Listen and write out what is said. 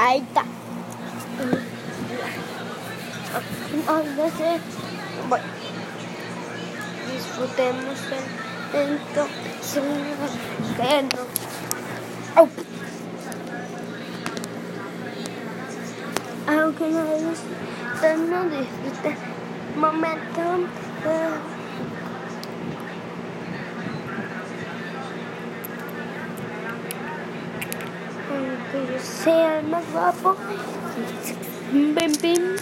Ahí está. Entonces, bueno, disfrutemos el que no. Au. Aunque no guste, no disfrute momento. Aunque yo sea más guapo, bim, bim,